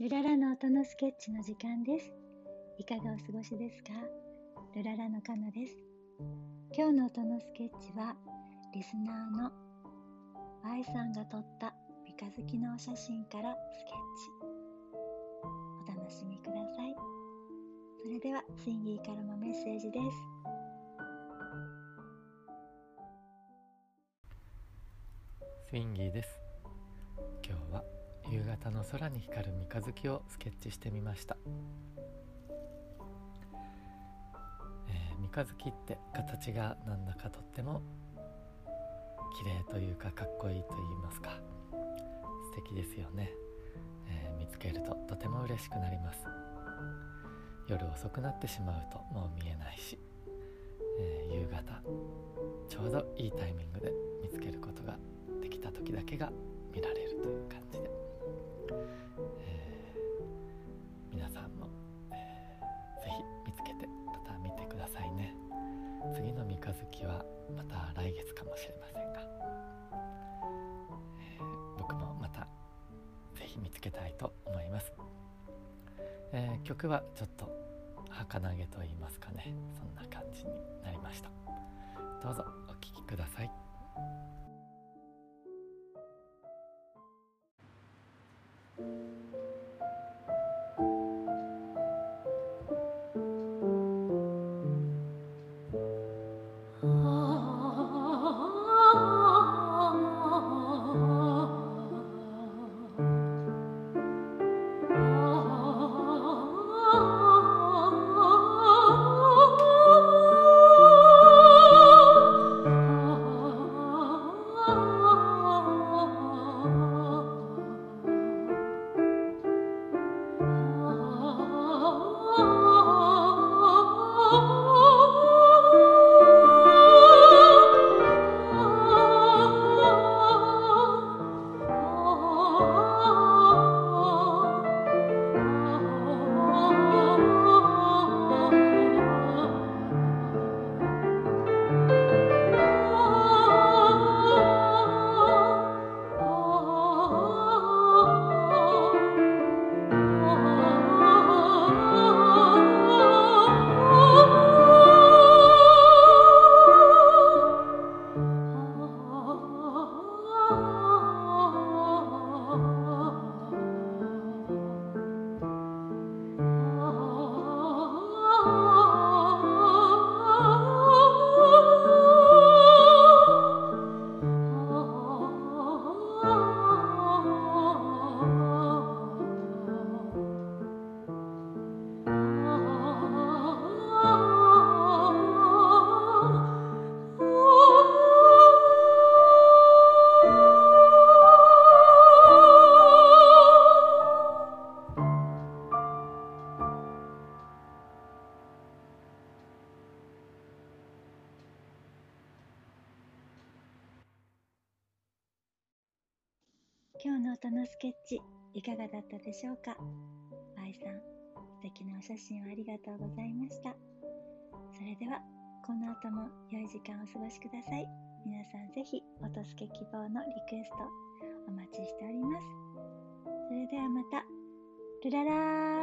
ルララの音のスケッチの時間です。いかがお過ごしですか？ルララのカナです。今日の音のスケッチは、リスナーの Y さんが撮った三日月のお写真からスケッチ。お楽しみください。それでは、スインギーからもメッセージです。スインギーです今日は夕方の空に光る三日月をスケッチしてみました、えー、三日月って形がなんだかとっても綺麗というかかっこいいと言いますか。素敵ですよね、えー、見つけるととても嬉しくなります。夜遅くなってしまうともう見えないし、えー、夕方ちょうどいいタイミングで見つけることができた時だけが見られるという感じ。続きはまた来月かもしれませんが、えー、僕もまた是非見つけたいと思います、えー、曲はちょっと儚げと言いますかね。そんな感じになりました。どうぞお聴きください。今日の音のスケッチいかがだったでしょうか？Y さん素敵なお写真をありがとうございました。それではこの後も良い時間をお過ごしください。皆さんぜひ音スケ希望のリクエストお待ちしております。それではまた。ルララー